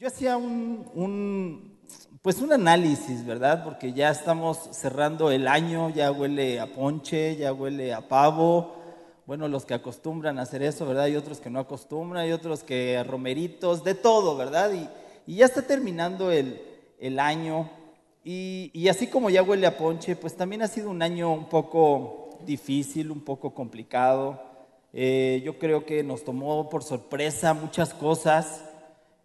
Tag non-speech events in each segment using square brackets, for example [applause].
yo hacía un, pues un análisis, ¿verdad? Porque ya estamos cerrando el año, ya huele a ponche, ya huele a pavo. Bueno, los que acostumbran a hacer eso, ¿verdad? Y otros que no acostumbran, y otros que a romeritos, de todo, ¿verdad? Y, ya está terminando el, año. Y, así como ya huele a ponche, pues también ha sido un año un poco difícil, un poco complicado. Eh, yo creo que nos tomó por sorpresa muchas cosas.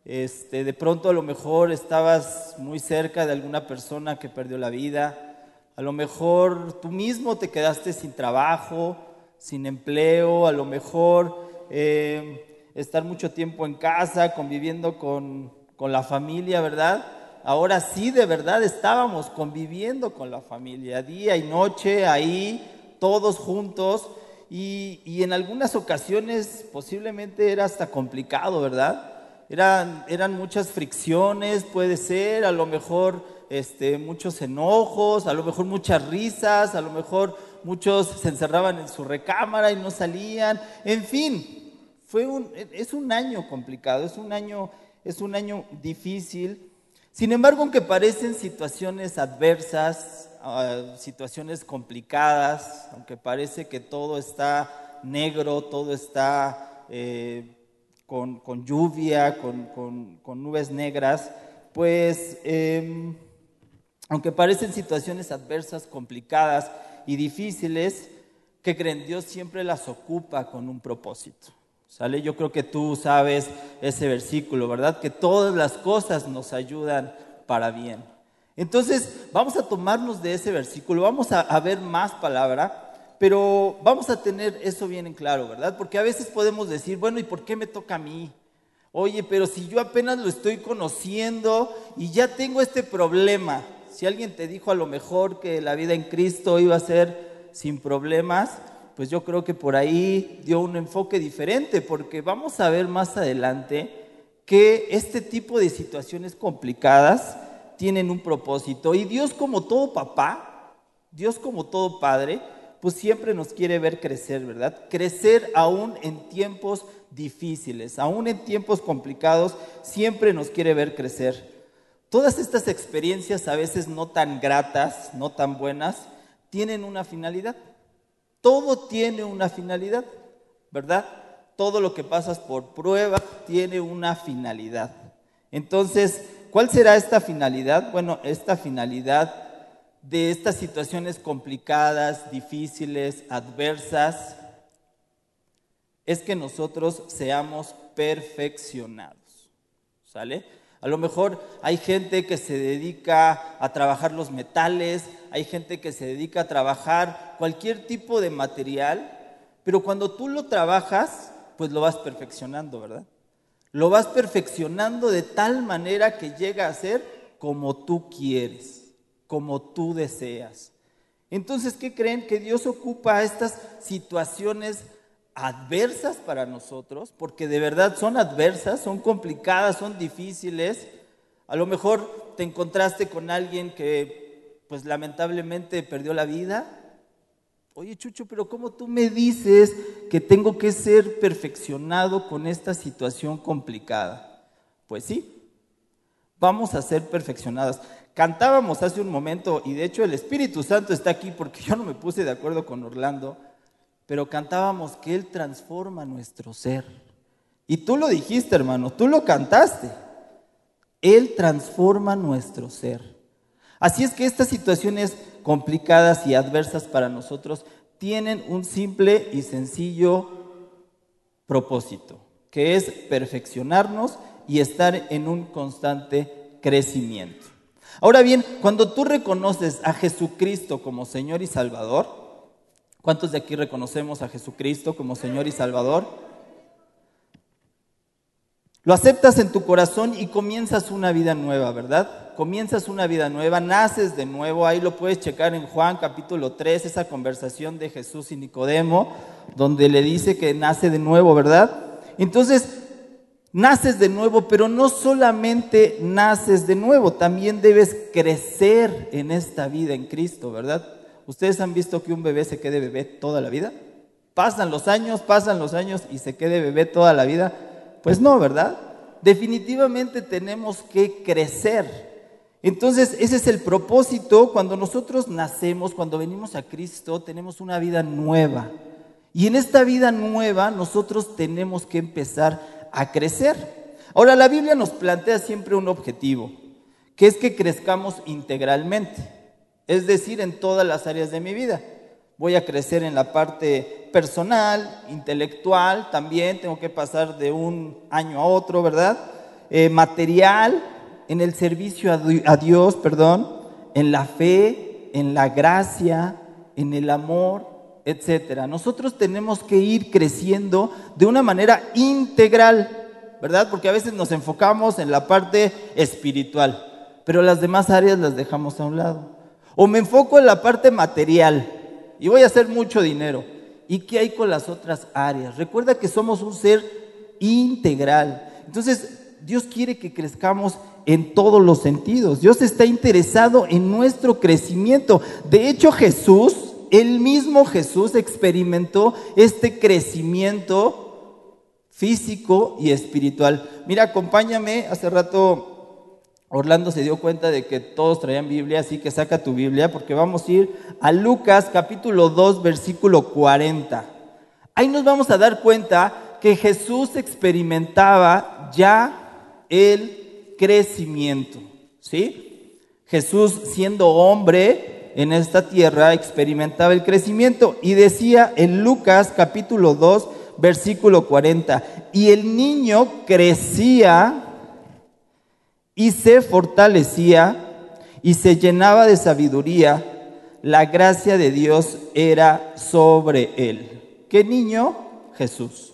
Este, de pronto a lo mejor estabas muy cerca de alguna persona que perdió la vida, a lo mejor tú mismo te quedaste sin trabajo, sin empleo, a lo mejor eh, estar mucho tiempo en casa, conviviendo con, con la familia, ¿verdad? Ahora sí, de verdad estábamos conviviendo con la familia, día y noche, ahí, todos juntos, y, y en algunas ocasiones posiblemente era hasta complicado, ¿verdad? Eran, eran muchas fricciones, puede ser, a lo mejor este, muchos enojos, a lo mejor muchas risas, a lo mejor muchos se encerraban en su recámara y no salían, en fin, fue un, es un año complicado, es un año, es un año difícil. Sin embargo, aunque parecen situaciones adversas, ah, situaciones complicadas, aunque parece que todo está negro, todo está eh, con, lluvia, con, nubes negras, pues em, aunque parecen situaciones adversas, complicadas y difíciles, que creen Dios siempre las ocupa con un propósito. ¿Sale? Yo creo que tú sabes ese versículo, ¿verdad? Que todas las cosas nos ayudan para bien. Entonces, vamos a tomarnos de ese versículo, vamos a ver más palabra pero vamos a tener eso bien en claro, ¿verdad? Porque a veces podemos decir, bueno, ¿y por qué me toca a mí? Oye, pero si yo apenas lo estoy conociendo y ya tengo este problema, si alguien te dijo a lo mejor que la vida en Cristo iba a ser sin problemas, pues yo creo que por ahí dio un enfoque diferente, porque vamos a ver más adelante que este tipo de situaciones complicadas tienen un propósito. Y Dios como todo papá, Dios como todo padre, pues siempre nos quiere ver crecer, ¿verdad? Crecer aún en tiempos difíciles, aún en tiempos complicados, siempre nos quiere ver crecer. Todas estas experiencias a veces no tan gratas, no tan buenas, tienen una finalidad. Todo tiene una finalidad, ¿verdad? Todo lo que pasas por prueba tiene una finalidad. Entonces, ¿cuál será esta finalidad? Bueno, esta finalidad de estas situaciones complicadas, difíciles, adversas, es que nosotros seamos perfeccionados. ¿Sale? A lo mejor hay gente que se dedica a trabajar los metales, hay gente que se dedica a trabajar cualquier tipo de material, pero cuando tú lo trabajas, pues lo vas perfeccionando, ¿verdad? Lo vas perfeccionando de tal manera que llega a ser como tú quieres como tú deseas. Entonces, ¿qué creen? Que Dios ocupa estas situaciones adversas para nosotros, porque de verdad son adversas, son complicadas, son difíciles. A lo mejor te encontraste con alguien que, pues lamentablemente, perdió la vida. Oye, Chucho, pero ¿cómo tú me dices que tengo que ser perfeccionado con esta situación complicada? Pues sí, vamos a ser perfeccionados. Cantábamos hace un momento, y de hecho el Espíritu Santo está aquí porque yo no me puse de acuerdo con Orlando, pero cantábamos que Él transforma nuestro ser. Y tú lo dijiste, hermano, tú lo cantaste. Él transforma nuestro ser. Así es que estas situaciones complicadas y adversas para nosotros tienen un simple y sencillo propósito, que es perfeccionarnos y estar en un constante crecimiento. Ahora bien, cuando tú reconoces a Jesucristo como Señor y Salvador, ¿cuántos de aquí reconocemos a Jesucristo como Señor y Salvador? Lo aceptas en tu corazón y comienzas una vida nueva, ¿verdad? Comienzas una vida nueva, naces de nuevo, ahí lo puedes checar en Juan capítulo 3, esa conversación de Jesús y Nicodemo, donde le dice que nace de nuevo, ¿verdad? Entonces, naces de nuevo, pero no solamente naces de nuevo, también debes crecer en esta vida en Cristo, ¿verdad? ¿Ustedes han visto que un bebé se quede bebé toda la vida? Pasan los años, pasan los años y se quede bebé toda la vida. Pues no, ¿verdad? definitivamente tenemos que crecer. Entonces, ese es el propósito. Cuando nosotros nacemos, cuando venimos a Cristo, tenemos una vida nueva. Y en esta vida nueva nosotros tenemos que empezar a crecer. Ahora, la Biblia nos plantea siempre un objetivo, que es que crezcamos integralmente, es decir, en todas las áreas de mi vida. Voy a crecer en la parte personal, intelectual, también tengo que pasar de un año a otro, ¿verdad? Eh, material, en el servicio a Dios, perdón, en la fe, en la gracia, en el amor, etcétera. Nosotros tenemos que ir creciendo de una manera integral, ¿verdad? Porque a veces nos enfocamos en la parte espiritual, pero las demás áreas las dejamos a un lado. O me enfoco en la parte material y voy a hacer mucho dinero. ¿Y qué hay con las otras áreas? Recuerda que somos un ser integral. Entonces, Dios quiere que crezcamos en todos los sentidos. Dios está interesado en nuestro crecimiento. De hecho, Jesús, el mismo Jesús experimentó este crecimiento físico y espiritual. Mira, acompáñame, hace rato Orlando se dio cuenta de que todos traían Biblia, así que saca tu Biblia porque vamos a ir a Lucas capítulo 2 versículo 40. Ahí nos vamos a dar cuenta que Jesús experimentaba ya el crecimiento, ¿sí? Jesús siendo hombre en esta tierra experimentaba el crecimiento y decía en Lucas capítulo 2 versículo 40, y el niño crecía y se fortalecía y se llenaba de sabiduría, la gracia de Dios era sobre él. ¿Qué niño? Jesús.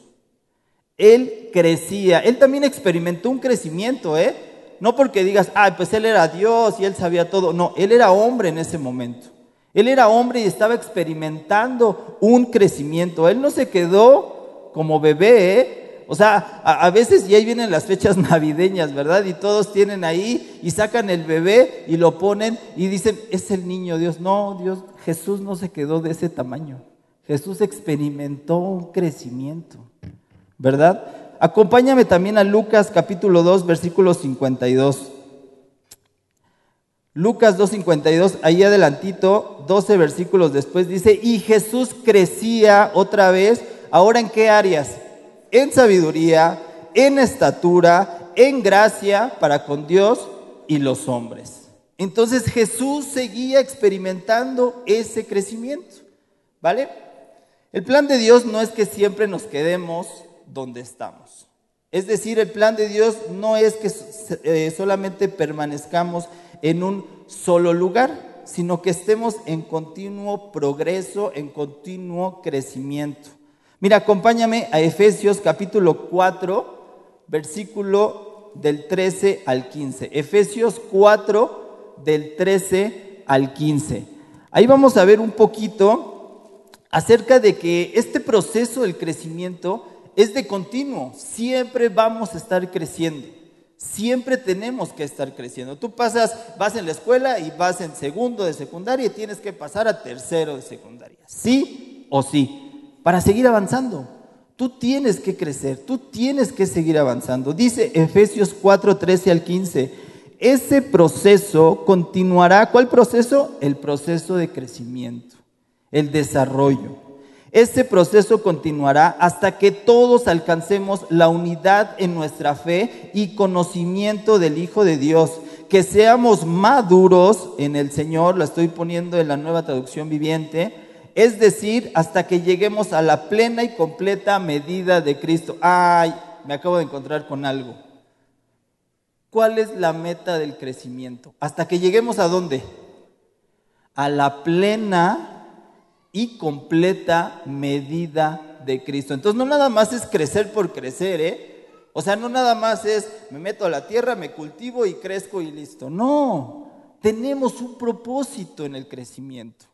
Él crecía, él también experimentó un crecimiento, ¿eh? No porque digas, ah, pues él era Dios y él sabía todo. No, él era hombre en ese momento. Él era hombre y estaba experimentando un crecimiento. Él no se quedó como bebé, ¿eh? O sea, a, veces y ahí vienen las fechas [laughs] navideñas, ¿verdad? Y todos tienen ahí y sacan el bebé y lo ponen y dicen, es el niño Dios. No, Dios, Jesús no se quedó de ese tamaño. Jesús experimentó un crecimiento, ¿verdad? Acompáñame también a Lucas capítulo 2, versículo 52. Lucas 2.52, ahí adelantito, 12 versículos después dice, y Jesús crecía otra vez, ahora en qué áreas? en sabiduría, en estatura, en gracia para con Dios y los hombres. Entonces Jesús seguía experimentando ese crecimiento, ¿vale? El plan de Dios no es que siempre nos quedemos donde estamos. Es decir, el plan de Dios no es que eh, solamente permanezcamos en un solo lugar, sino que estemos en continuo progreso, en continuo crecimiento. Mira, acompáñame a Efesios capítulo 4, versículo del 13 al 15. Efesios 4, del 13 al 15. Ahí vamos a ver un poquito acerca de que este proceso del crecimiento es de continuo. Siempre vamos a estar creciendo. Siempre tenemos que estar creciendo. Tú pasas, vas en la escuela y vas en segundo de secundaria y tienes que pasar a tercero de secundaria. ¿Sí o sí? para seguir avanzando. Tú tienes que crecer, tú tienes que seguir avanzando. Dice Efesios 4, 13 al 15, ese proceso continuará. ¿Cuál proceso? El proceso de crecimiento, el desarrollo. Ese proceso continuará hasta que todos alcancemos la unidad en nuestra fe y conocimiento del Hijo de Dios, que seamos maduros en el Señor, la estoy poniendo en la nueva traducción viviente, es decir, hasta que lleguemos a la plena y completa medida de Cristo. Ay, me acabo de encontrar con algo. ¿Cuál es la meta del crecimiento? Hasta que lleguemos a dónde? A la plena y completa medida de Cristo. Entonces no nada más es crecer por crecer, ¿eh? O sea, no nada más es me meto a la tierra, me cultivo y crezco y listo. No, tenemos un propósito en el crecimiento.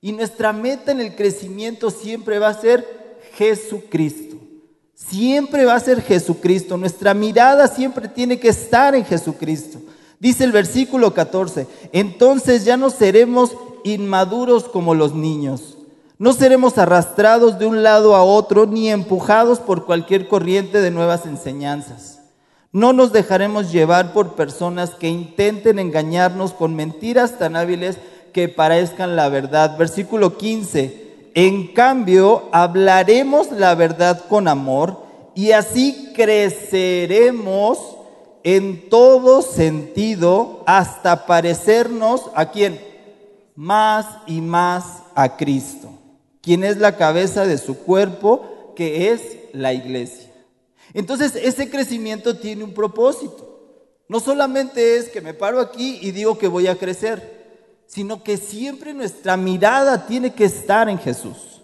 Y nuestra meta en el crecimiento siempre va a ser Jesucristo. Siempre va a ser Jesucristo. Nuestra mirada siempre tiene que estar en Jesucristo. Dice el versículo 14, entonces ya no seremos inmaduros como los niños. No seremos arrastrados de un lado a otro ni empujados por cualquier corriente de nuevas enseñanzas. No nos dejaremos llevar por personas que intenten engañarnos con mentiras tan hábiles que parezcan la verdad. Versículo 15. En cambio, hablaremos la verdad con amor y así creceremos en todo sentido hasta parecernos a quién? Más y más a Cristo, quien es la cabeza de su cuerpo, que es la iglesia. Entonces, ese crecimiento tiene un propósito. No solamente es que me paro aquí y digo que voy a crecer, sino que siempre nuestra mirada tiene que estar en Jesús.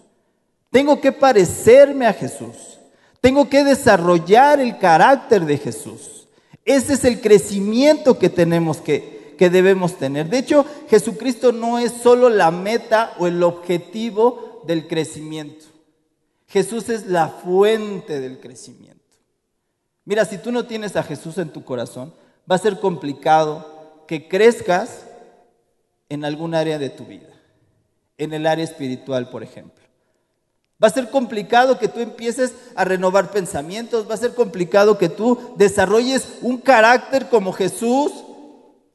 Tengo que parecerme a Jesús. Tengo que desarrollar el carácter de Jesús. Ese es el crecimiento que tenemos que, que debemos tener. De hecho, Jesucristo no es solo la meta o el objetivo del crecimiento. Jesús es la fuente del crecimiento. Mira, si tú no tienes a Jesús en tu corazón, va a ser complicado que crezcas en algún área de tu vida, en el área espiritual, por ejemplo. Va a ser complicado que tú empieces a renovar pensamientos, va a ser complicado que tú desarrolles un carácter como Jesús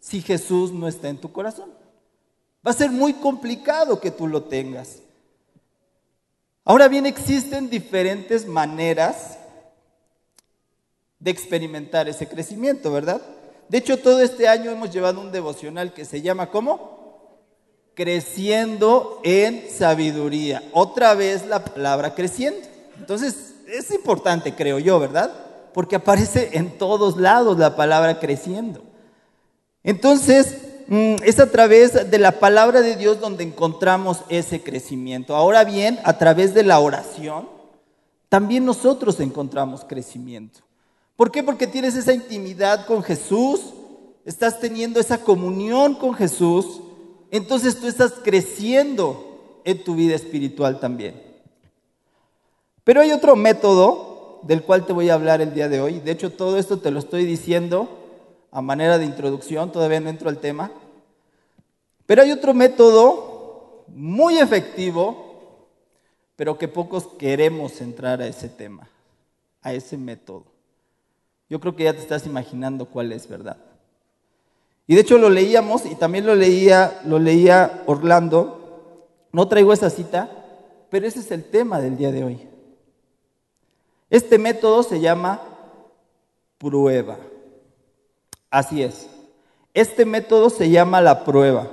si Jesús no está en tu corazón. Va a ser muy complicado que tú lo tengas. Ahora bien, existen diferentes maneras de experimentar ese crecimiento, ¿verdad? De hecho, todo este año hemos llevado un devocional que se llama ¿cómo? Creciendo en sabiduría. Otra vez la palabra creciendo. Entonces, es importante, creo yo, ¿verdad? Porque aparece en todos lados la palabra creciendo. Entonces, mm, es a través de la palabra de Dios donde encontramos ese crecimiento. Ahora bien, a través de la oración, también nosotros encontramos crecimiento. ¿Por qué? Porque tienes esa intimidad con Jesús, estás teniendo esa comunión con Jesús, entonces tú estás creciendo en tu vida espiritual también. Pero hay otro método del cual te voy a hablar el día de hoy. De hecho, todo esto te lo estoy diciendo a manera de introducción, todavía no entro al tema. Pero hay otro método muy efectivo, pero que pocos queremos entrar a ese tema, a ese método. Yo creo que ya te estás imaginando cuál es, ¿verdad? Y de hecho lo leíamos y también lo leía, lo leía Orlando. No traigo esa cita, pero ese es el tema del día de hoy. Este método se llama prueba. Así es. Este método se llama la prueba.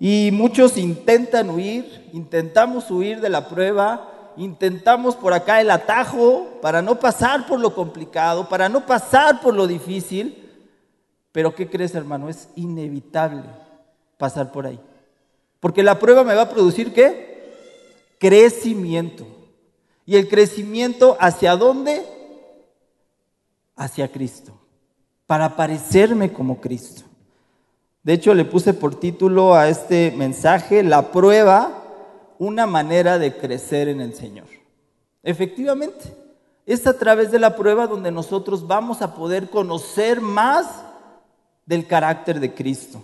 Y muchos intentan huir, intentamos huir de la prueba, intentamos por acá el atajo para no pasar por lo complicado, para no pasar por lo difícil. Pero ¿qué crees, hermano? Es inevitable pasar por ahí. Porque la prueba me va a producir qué? Crecimiento. ¿Y el crecimiento hacia dónde? Hacia Cristo. Para parecerme como Cristo. De hecho, le puse por título a este mensaje, la prueba una manera de crecer en el Señor. Efectivamente, es a través de la prueba donde nosotros vamos a poder conocer más del carácter de Cristo.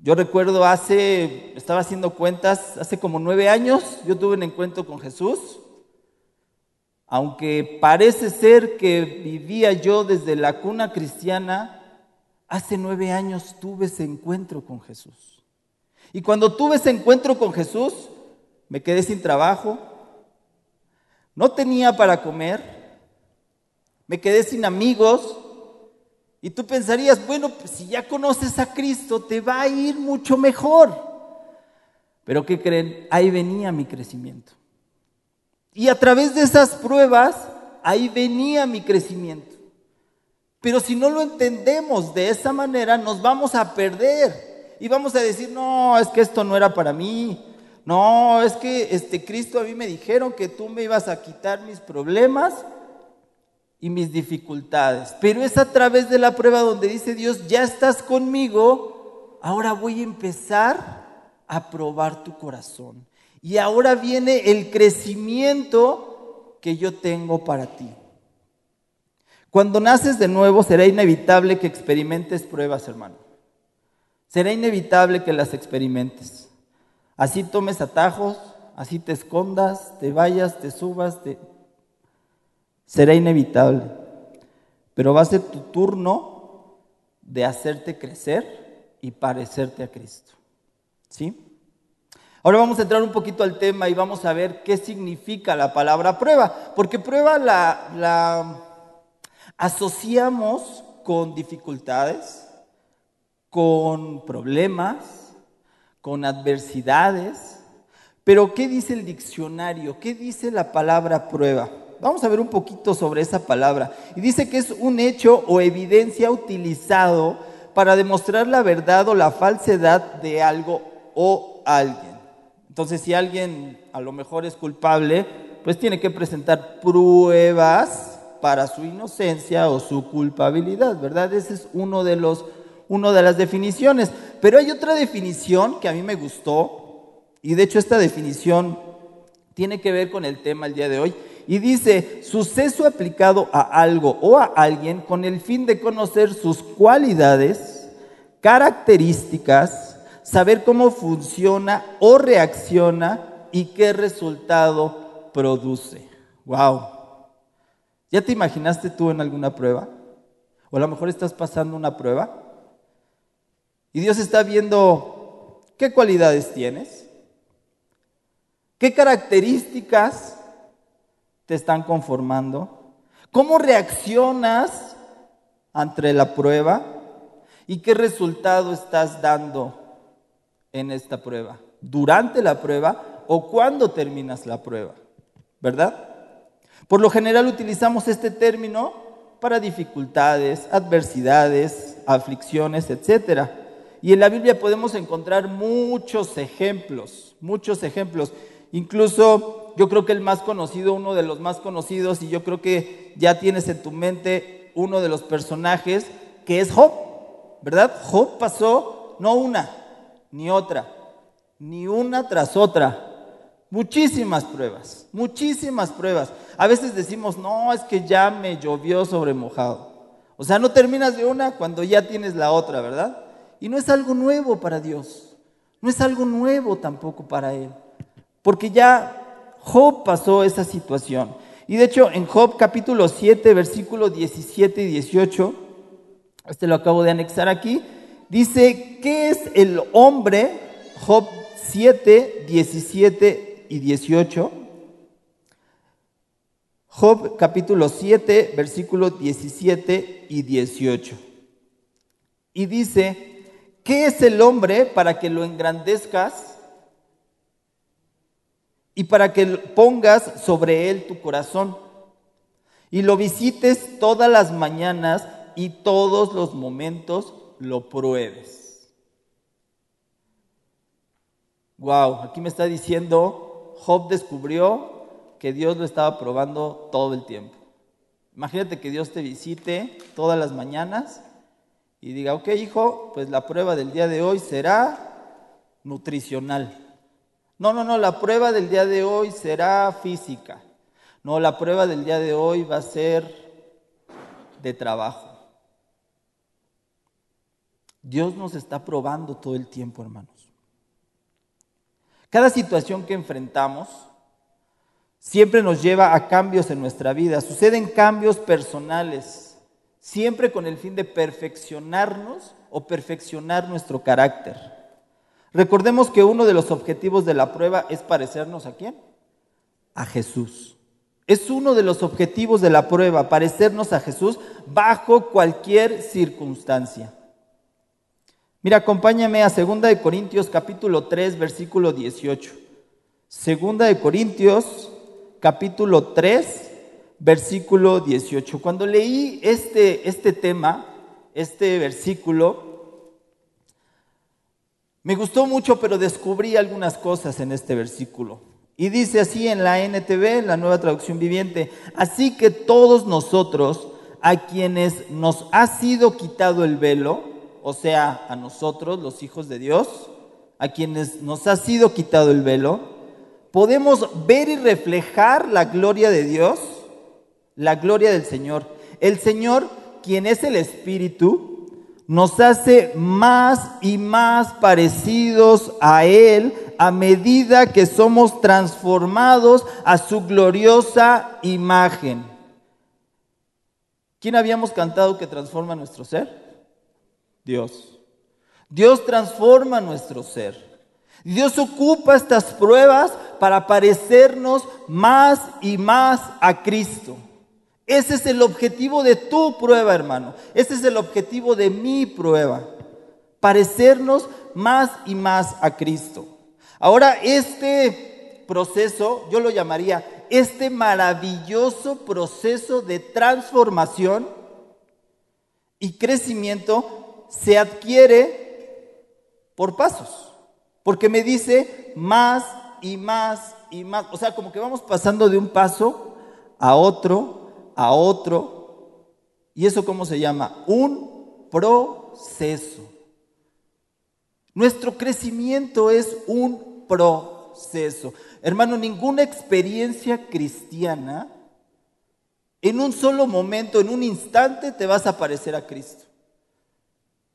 Yo recuerdo hace, estaba haciendo cuentas, hace como nueve años, yo tuve un encuentro con Jesús. Aunque parece ser que vivía yo desde la cuna cristiana, hace nueve años tuve ese encuentro con Jesús. Y cuando tuve ese encuentro con Jesús, me quedé sin trabajo, no tenía para comer, me quedé sin amigos. Y tú pensarías, bueno, pues si ya conoces a Cristo, te va a ir mucho mejor. Pero ¿qué creen? Ahí venía mi crecimiento. Y a través de esas pruebas, ahí venía mi crecimiento. Pero si no lo entendemos de esa manera, nos vamos a perder y vamos a decir, no, es que esto no era para mí. No, es que este Cristo a mí me dijeron que tú me ibas a quitar mis problemas y mis dificultades. Pero es a través de la prueba donde dice Dios, ya estás conmigo, ahora voy a empezar a probar tu corazón. Y ahora viene el crecimiento que yo tengo para ti. Cuando naces de nuevo será inevitable que experimentes pruebas, hermano. Será inevitable que las experimentes. Así tomes atajos, así te escondas, te vayas, te subas, te... será inevitable. pero va a ser tu turno de hacerte crecer y parecerte a Cristo. ¿Sí? Ahora vamos a entrar un poquito al tema y vamos a ver qué significa la palabra prueba, porque prueba la, asociamos con dificultades, con problemas, con adversidades. Pero ¿qué dice el diccionario? ¿Qué dice la palabra prueba? Vamos a ver un poquito sobre esa palabra. Y dice que es un hecho o evidencia utilizado para demostrar la verdad o la falsedad de algo o alguien. Entonces, si alguien a lo mejor es culpable, pues tiene que presentar pruebas para su inocencia o su culpabilidad, ¿verdad? Ese es uno de los una de las definiciones. Pero hay otra definición que a mí me gustó, y de hecho esta definición tiene que ver con el tema el día de hoy, y dice, suceso aplicado a algo o a alguien con el fin de conocer sus cualidades, características, saber cómo funciona o reacciona y qué resultado produce. Wow. ¿Ya te imaginaste tú en alguna prueba? O a lo mejor estás pasando una prueba. Y Dios está viendo qué cualidades tienes, qué características te están conformando, cómo reaccionas ante la prueba y qué resultado estás dando en esta prueba, durante la prueba o cuando terminas la prueba, ¿verdad? Por lo general utilizamos este término para dificultades, adversidades, aflicciones, etcétera. Y en la Biblia podemos encontrar muchos ejemplos, muchos ejemplos. Incluso yo creo que el más conocido, uno de los más conocidos, y yo creo que ya tienes en tu mente uno de los personajes, que es Job, ¿verdad? Job pasó no una, ni otra, ni una tras otra. Muchísimas pruebas, muchísimas pruebas. A veces decimos, no, es que ya me llovió sobre mojado. O sea, no terminas de una cuando ya tienes la otra, ¿verdad? Y no es algo nuevo para Dios. No es algo nuevo tampoco para Él. Porque ya Job pasó esa situación. Y de hecho en Job capítulo 7, versículos 17 y 18, este lo acabo de anexar aquí, dice, ¿qué es el hombre? Job 7, 17 y 18. Job capítulo 7, versículos 17 y 18. Y dice, ¿Qué es el hombre para que lo engrandezcas y para que pongas sobre él tu corazón y lo visites todas las mañanas y todos los momentos lo pruebes? Wow, aquí me está diciendo, Job descubrió que Dios lo estaba probando todo el tiempo. Imagínate que Dios te visite todas las mañanas y diga, ok hijo, pues la prueba del día de hoy será nutricional. No, no, no, la prueba del día de hoy será física. No, la prueba del día de hoy va a ser de trabajo. Dios nos está probando todo el tiempo, hermanos. Cada situación que enfrentamos siempre nos lleva a cambios en nuestra vida. Suceden cambios personales siempre con el fin de perfeccionarnos o perfeccionar nuestro carácter. Recordemos que uno de los objetivos de la prueba es parecernos a quién? A Jesús. Es uno de los objetivos de la prueba, parecernos a Jesús bajo cualquier circunstancia. Mira, acompáñame a 2 de Corintios capítulo 3, versículo 18. 2 de Corintios capítulo 3, versículo 18. Cuando leí este, este tema, este versículo, me gustó mucho, pero descubrí algunas cosas en este versículo. Y dice así en la NTV, la nueva traducción viviente, así que todos nosotros, a quienes nos ha sido quitado el velo, o sea, a nosotros, los hijos de Dios, a quienes nos ha sido quitado el velo, podemos ver y reflejar la gloria de Dios la gloria del Señor. El Señor, quien es el Espíritu, nos hace más y más parecidos a Él a medida que somos transformados a su gloriosa imagen. ¿Quién habíamos cantado que transforma nuestro ser? Dios. Dios transforma nuestro ser. Dios ocupa estas pruebas para parecernos más y más a Cristo. Ese es el objetivo de tu prueba, hermano. Ese es el objetivo de mi prueba. Parecernos más y más a Cristo. Ahora, este proceso, yo lo llamaría este maravilloso proceso de transformación y crecimiento se adquiere por pasos, porque me dice más y más y más, o sea, como que vamos pasando de un paso a otro, a otro, y eso cómo se llama? Un proceso. Nuestro crecimiento es un proceso. Hermano, ninguna experiencia cristiana en un solo momento, en un instante, te vas a parecer a Cristo.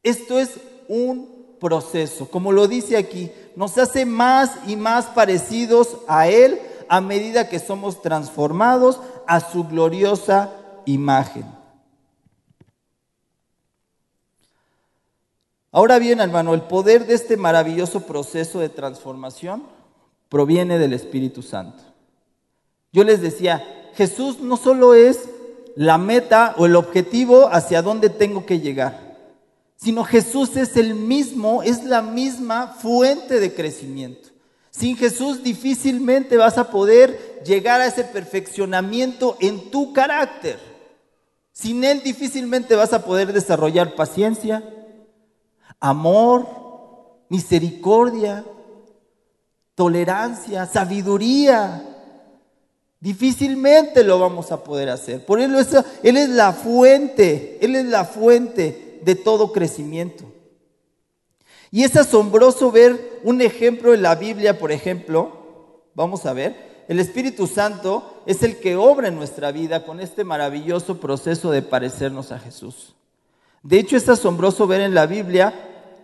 Esto es un proceso. Como lo dice aquí, nos hace más y más parecidos a Él a medida que somos transformados a su gloriosa imagen. Ahora bien, hermano, el poder de este maravilloso proceso de transformación proviene del Espíritu Santo. Yo les decía, Jesús no solo es la meta o el objetivo hacia donde tengo que llegar, sino Jesús es el mismo, es la misma fuente de crecimiento. Sin Jesús difícilmente vas a poder llegar a ese perfeccionamiento en tu carácter. Sin Él difícilmente vas a poder desarrollar paciencia, amor, misericordia, tolerancia, sabiduría. Difícilmente lo vamos a poder hacer. Por eso Él es la fuente, Él es la fuente de todo crecimiento. Y es asombroso ver un ejemplo en la Biblia, por ejemplo, vamos a ver, el Espíritu Santo es el que obra en nuestra vida con este maravilloso proceso de parecernos a Jesús. De hecho, es asombroso ver en la Biblia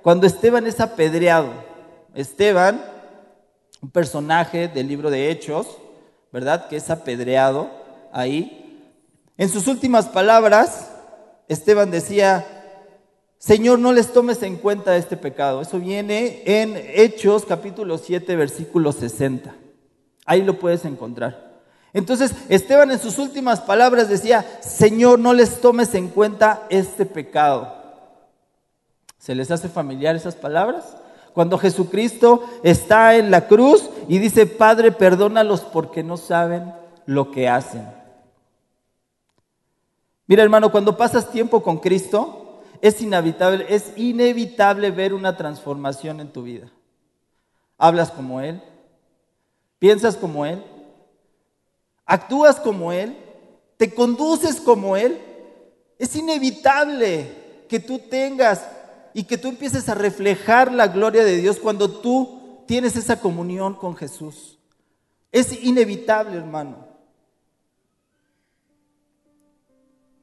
cuando Esteban es apedreado. Esteban un personaje del libro de Hechos, ¿verdad? Que es apedreado ahí. En sus últimas palabras, Esteban decía, Señor, no les tomes en cuenta este pecado. Eso viene en Hechos capítulo 7, versículo 60. Ahí lo puedes encontrar. Entonces, Esteban en sus últimas palabras decía, Señor, no les tomes en cuenta este pecado. ¿Se les hace familiar esas palabras? Cuando Jesucristo está en la cruz y dice, Padre, perdónalos porque no saben lo que hacen. Mira hermano, cuando pasas tiempo con Cristo, es inevitable, es inevitable ver una transformación en tu vida. Hablas como Él, piensas como Él, actúas como Él, te conduces como Él. Es inevitable que tú tengas y que tú empieces a reflejar la gloria de Dios cuando tú tienes esa comunión con Jesús. Es inevitable, hermano.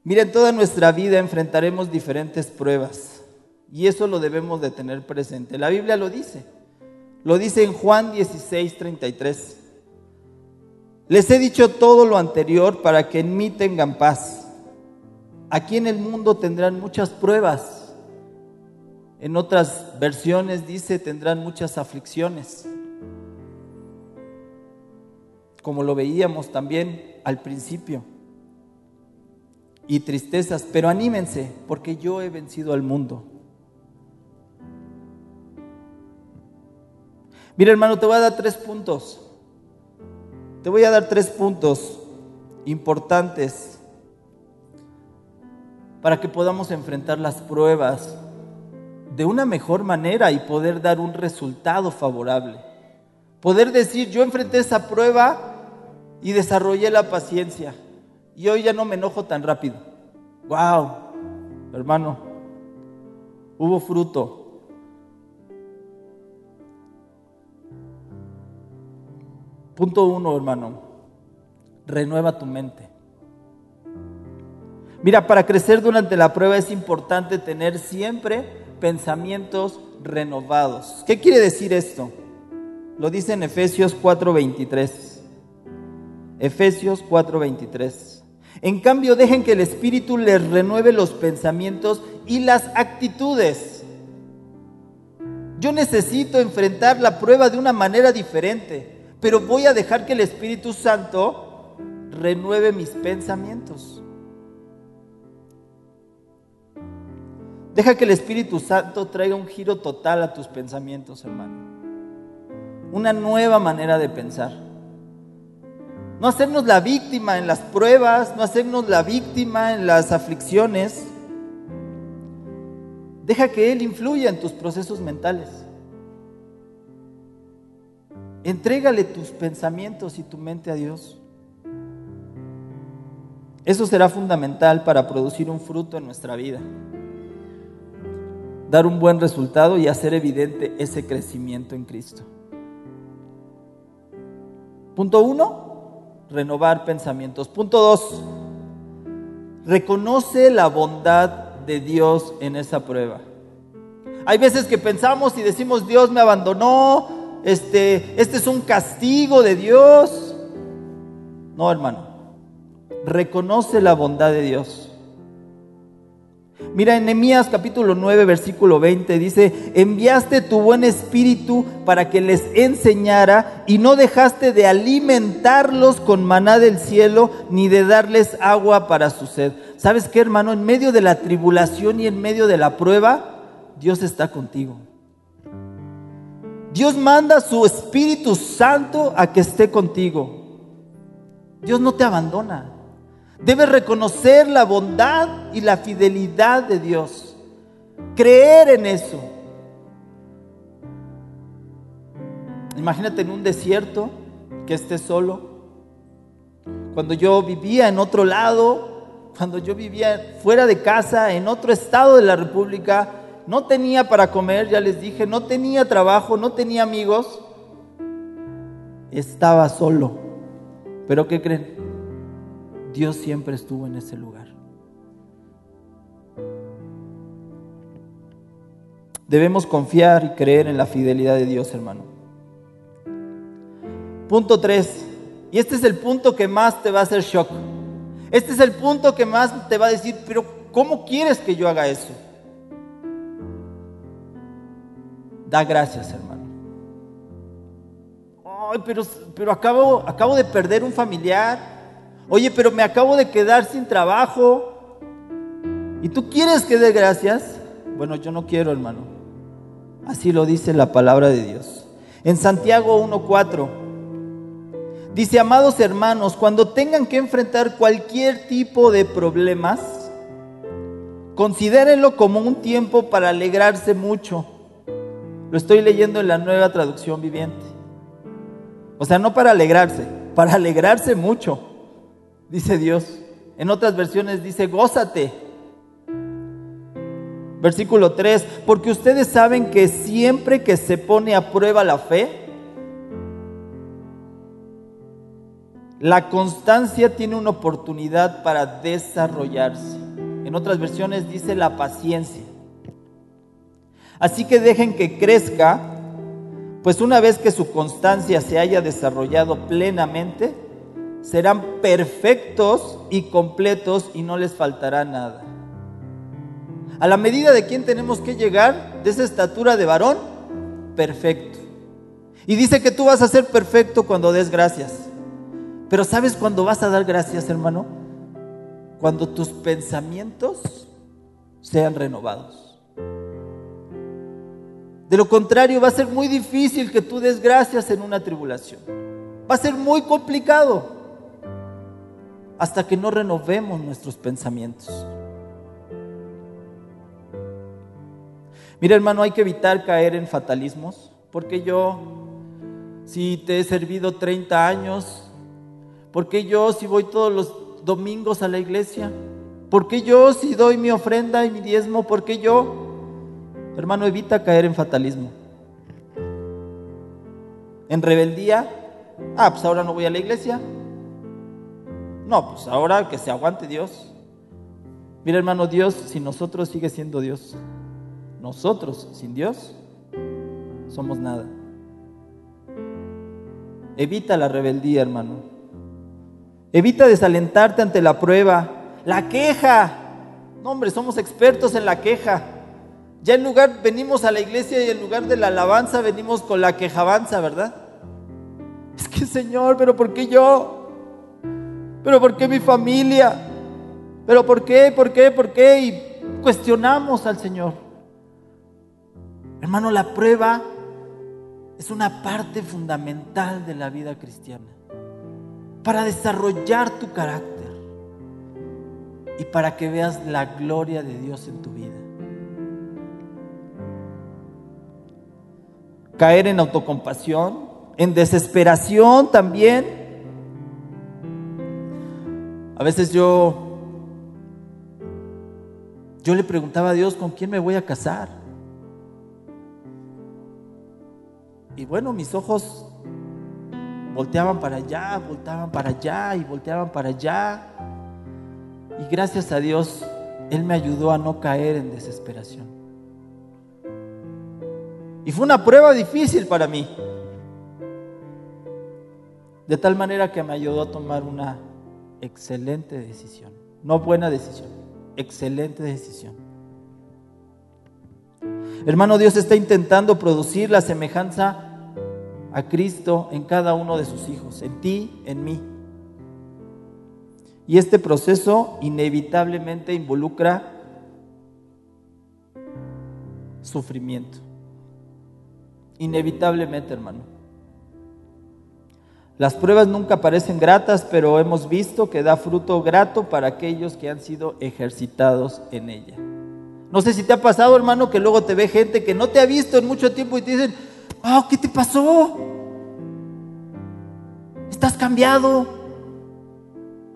Mira, en toda nuestra vida enfrentaremos diferentes pruebas y eso lo debemos de tener presente. La Biblia lo dice. Lo dice en Juan 16, 33. Les he dicho todo lo anterior para que en mí tengan paz. Aquí en el mundo tendrán muchas pruebas en otras versiones dice, tendrán muchas aflicciones. Como lo veíamos también al principio. Y tristezas, pero anímense, porque yo he vencido al mundo. Mira hermano, te voy a dar tres puntos. Te voy a dar tres puntos importantes para que podamos enfrentar las pruebas de una mejor manera y poder dar un resultado favorable. Poder decir, yo enfrenté esa prueba y desarrollé la paciencia y hoy ya no me enojo tan rápido. ¡Wow! Hermano, hubo fruto. Punto uno, hermano, renueva tu mente. Mira, para crecer durante la prueba es importante tener siempre pensamientos renovados. ¿Qué quiere decir esto? Lo dice en Efesios 4:23. Efesios 4:23. En cambio, dejen que el Espíritu les renueve los pensamientos y las actitudes. Yo necesito enfrentar la prueba de una manera diferente, pero voy a dejar que el Espíritu Santo renueve mis pensamientos. Deja que el Espíritu Santo traiga un giro total a tus pensamientos, hermano. Una nueva manera de pensar. No hacernos la víctima en las pruebas, no hacernos la víctima en las aflicciones. Deja que Él influya en tus procesos mentales. Entrégale tus pensamientos y tu mente a Dios. Eso será fundamental para producir un fruto en nuestra vida dar un buen resultado y hacer evidente ese crecimiento en Cristo. Punto uno, renovar pensamientos. Punto dos, reconoce la bondad de Dios en esa prueba. Hay veces que pensamos y decimos, Dios me abandonó, este, este es un castigo de Dios. No, hermano, reconoce la bondad de Dios. Mira, en Nehemías capítulo 9, versículo 20 dice, enviaste tu buen espíritu para que les enseñara y no dejaste de alimentarlos con maná del cielo ni de darles agua para su sed. ¿Sabes qué, hermano? En medio de la tribulación y en medio de la prueba, Dios está contigo. Dios manda su Espíritu Santo a que esté contigo. Dios no te abandona. Debes reconocer la bondad y la fidelidad de Dios. Creer en eso. Imagínate en un desierto que estés solo. Cuando yo vivía en otro lado, cuando yo vivía fuera de casa, en otro estado de la República, no tenía para comer, ya les dije, no tenía trabajo, no tenía amigos, estaba solo. Pero ¿qué creen? Dios siempre estuvo en ese lugar. Debemos confiar y creer en la fidelidad de Dios, hermano. Punto 3. Y este es el punto que más te va a hacer shock. Este es el punto que más te va a decir, pero ¿cómo quieres que yo haga eso? Da gracias, hermano. Ay, pero, pero acabo, acabo de perder un familiar Oye, pero me acabo de quedar sin trabajo. ¿Y tú quieres que dé gracias? Bueno, yo no quiero, hermano. Así lo dice la palabra de Dios. En Santiago 1.4 dice, amados hermanos, cuando tengan que enfrentar cualquier tipo de problemas, considérenlo como un tiempo para alegrarse mucho. Lo estoy leyendo en la nueva traducción viviente. O sea, no para alegrarse, para alegrarse mucho dice Dios. En otras versiones dice, gózate. Versículo 3, porque ustedes saben que siempre que se pone a prueba la fe, la constancia tiene una oportunidad para desarrollarse. En otras versiones dice la paciencia. Así que dejen que crezca, pues una vez que su constancia se haya desarrollado plenamente, serán perfectos y completos y no les faltará nada. A la medida de quién tenemos que llegar, de esa estatura de varón, perfecto. Y dice que tú vas a ser perfecto cuando des gracias. Pero ¿sabes cuándo vas a dar gracias, hermano? Cuando tus pensamientos sean renovados. De lo contrario, va a ser muy difícil que tú des gracias en una tribulación. Va a ser muy complicado hasta que no renovemos nuestros pensamientos. Mira hermano, hay que evitar caer en fatalismos, porque yo, si te he servido 30 años, porque yo, si voy todos los domingos a la iglesia, porque yo, si doy mi ofrenda y mi diezmo, porque yo, hermano, evita caer en fatalismo. En rebeldía, ah, pues ahora no voy a la iglesia, no, pues ahora que se aguante Dios. Mira hermano, Dios sin nosotros sigue siendo Dios. Nosotros sin Dios somos nada. Evita la rebeldía, hermano. Evita desalentarte ante la prueba. La queja. No, hombre, somos expertos en la queja. Ya en lugar, venimos a la iglesia y en lugar de la alabanza venimos con la quejabanza, ¿verdad? Es que Señor, pero ¿por qué yo? ¿Pero por qué mi familia? ¿Pero por qué? ¿Por qué? ¿Por qué? Y cuestionamos al Señor. Hermano, la prueba es una parte fundamental de la vida cristiana para desarrollar tu carácter y para que veas la gloria de Dios en tu vida. Caer en autocompasión, en desesperación también. A veces yo yo le preguntaba a Dios, ¿con quién me voy a casar? Y bueno, mis ojos volteaban para allá, volteaban para allá y volteaban para allá. Y gracias a Dios, Él me ayudó a no caer en desesperación. Y fue una prueba difícil para mí. De tal manera que me ayudó a tomar una excelente decisión. No buena decisión, excelente decisión. Hermano, Dios está intentando producir la semejanza a Cristo en cada uno de sus hijos, en ti, en mí. Y este proceso inevitablemente involucra sufrimiento. Inevitablemente, hermano. Las pruebas nunca parecen gratas, pero hemos visto que da fruto grato para aquellos que han sido ejercitados en ella. No sé si te ha pasado, hermano, que luego te ve gente que no te ha visto en mucho tiempo y te dicen, oh, ¿qué te pasó? Estás cambiado.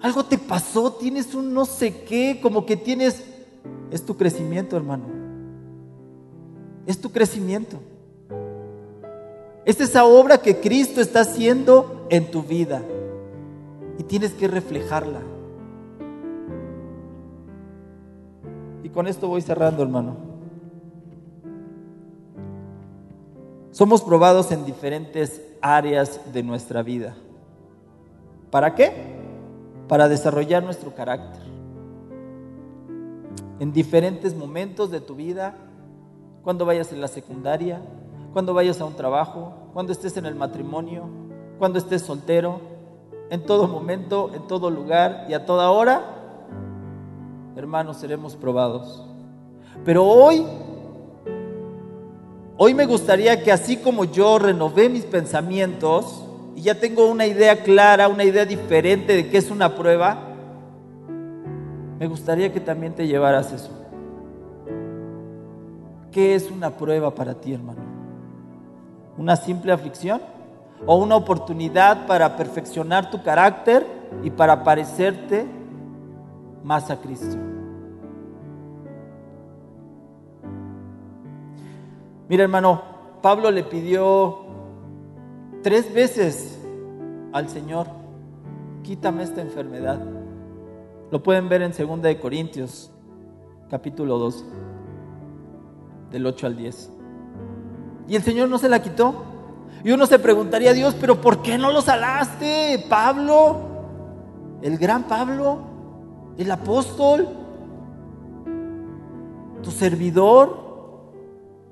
Algo te pasó, tienes un no sé qué, como que tienes... Es tu crecimiento, hermano. Es tu crecimiento. Es esa obra que Cristo está haciendo en tu vida. Y tienes que reflejarla. Y con esto voy cerrando, hermano. Somos probados en diferentes áreas de nuestra vida. ¿Para qué? Para desarrollar nuestro carácter. En diferentes momentos de tu vida, cuando vayas en la secundaria, cuando vayas a un trabajo, cuando estés en el matrimonio, cuando estés soltero, en todo momento, en todo lugar y a toda hora, hermanos, seremos probados. Pero hoy Hoy me gustaría que así como yo renové mis pensamientos y ya tengo una idea clara, una idea diferente de qué es una prueba, me gustaría que también te llevaras eso. ¿Qué es una prueba para ti, hermano? ¿Una simple aflicción? ¿O una oportunidad para perfeccionar tu carácter y para parecerte más a Cristo? Mira hermano, Pablo le pidió tres veces al Señor, quítame esta enfermedad. Lo pueden ver en 2 de Corintios, capítulo 2, del 8 al 10. Y el Señor no se la quitó. Y uno se preguntaría a Dios, pero ¿por qué no lo salaste, Pablo? El gran Pablo, el apóstol, tu servidor,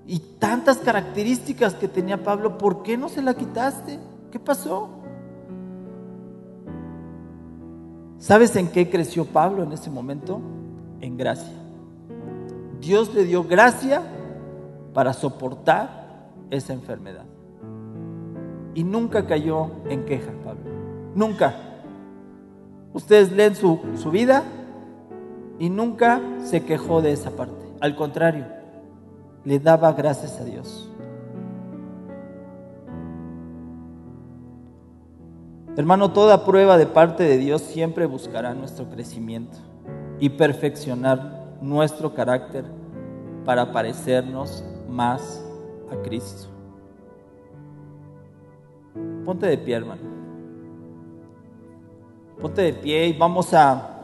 y tantas características que tenía Pablo, ¿por qué no se la quitaste? ¿Qué pasó? ¿Sabes en qué creció Pablo en ese momento? En gracia. Dios le dio gracia para soportar esa enfermedad. Y nunca cayó en queja, Pablo. Nunca. Ustedes leen su, su vida y nunca se quejó de esa parte. Al contrario, le daba gracias a Dios. Hermano, toda prueba de parte de Dios siempre buscará nuestro crecimiento y perfeccionar nuestro carácter para parecernos más a Cristo. Ponte de pie, hermano. Ponte de pie y vamos a...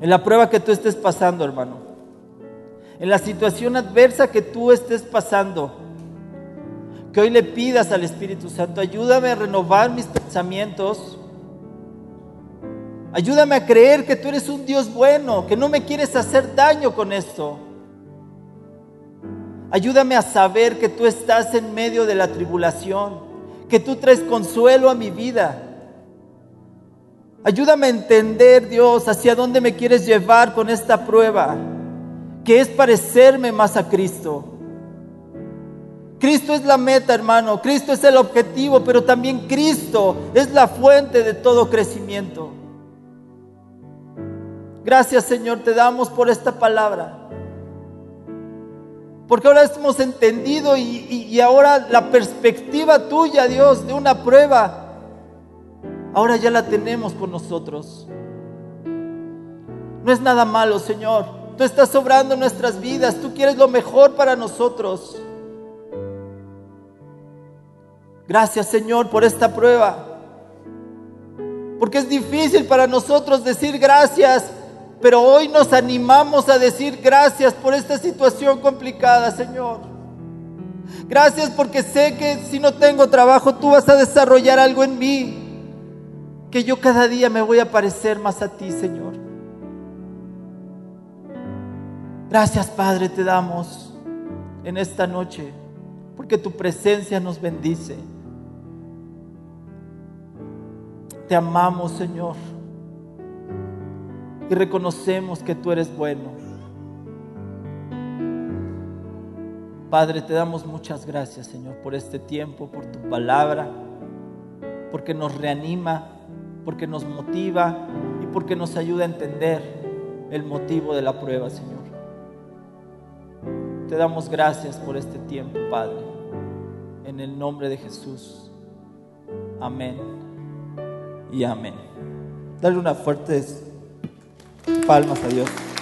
En la prueba que tú estés pasando, hermano en la situación adversa que tú estés pasando, que hoy le pidas al Espíritu Santo, ayúdame a renovar mis pensamientos, Ayúdame a creer que tú eres un Dios bueno, que no me quieres hacer daño con esto. Ayúdame a saber que tú estás en medio de la tribulación, que tú traes consuelo a mi vida. Ayúdame a entender, Dios, hacia dónde me quieres llevar con esta prueba, que es parecerme más a Cristo. Cristo es la meta, hermano. Cristo es el objetivo, pero también Cristo es la fuente de todo crecimiento. Gracias Señor, te damos por esta palabra. Porque ahora hemos entendido y, ahora la perspectiva tuya, Dios, de una prueba, ahora ya la tenemos con nosotros. No es nada malo, Señor. Tú estás sobrando nuestras vidas. Tú quieres lo mejor para nosotros. Gracias, Señor, por esta prueba. Porque es difícil para nosotros decir gracias pero hoy nos animamos a decir gracias por esta situación complicada, Señor. Gracias porque sé que si no tengo trabajo, tú vas a desarrollar algo en mí. Que yo cada día me voy a parecer más a ti, Señor. Gracias, Padre, te damos en esta noche, porque tu presencia nos bendice. Te amamos, Señor y reconocemos que tú eres bueno. Padre, te damos muchas gracias, Señor, por este tiempo, por tu palabra, porque nos reanima, porque nos motiva y porque nos ayuda a entender el motivo de la prueba, Señor. Te damos gracias por este tiempo, Padre, en el nombre de Jesús. Amén y amén. Dale una fuerte palmas a Dios.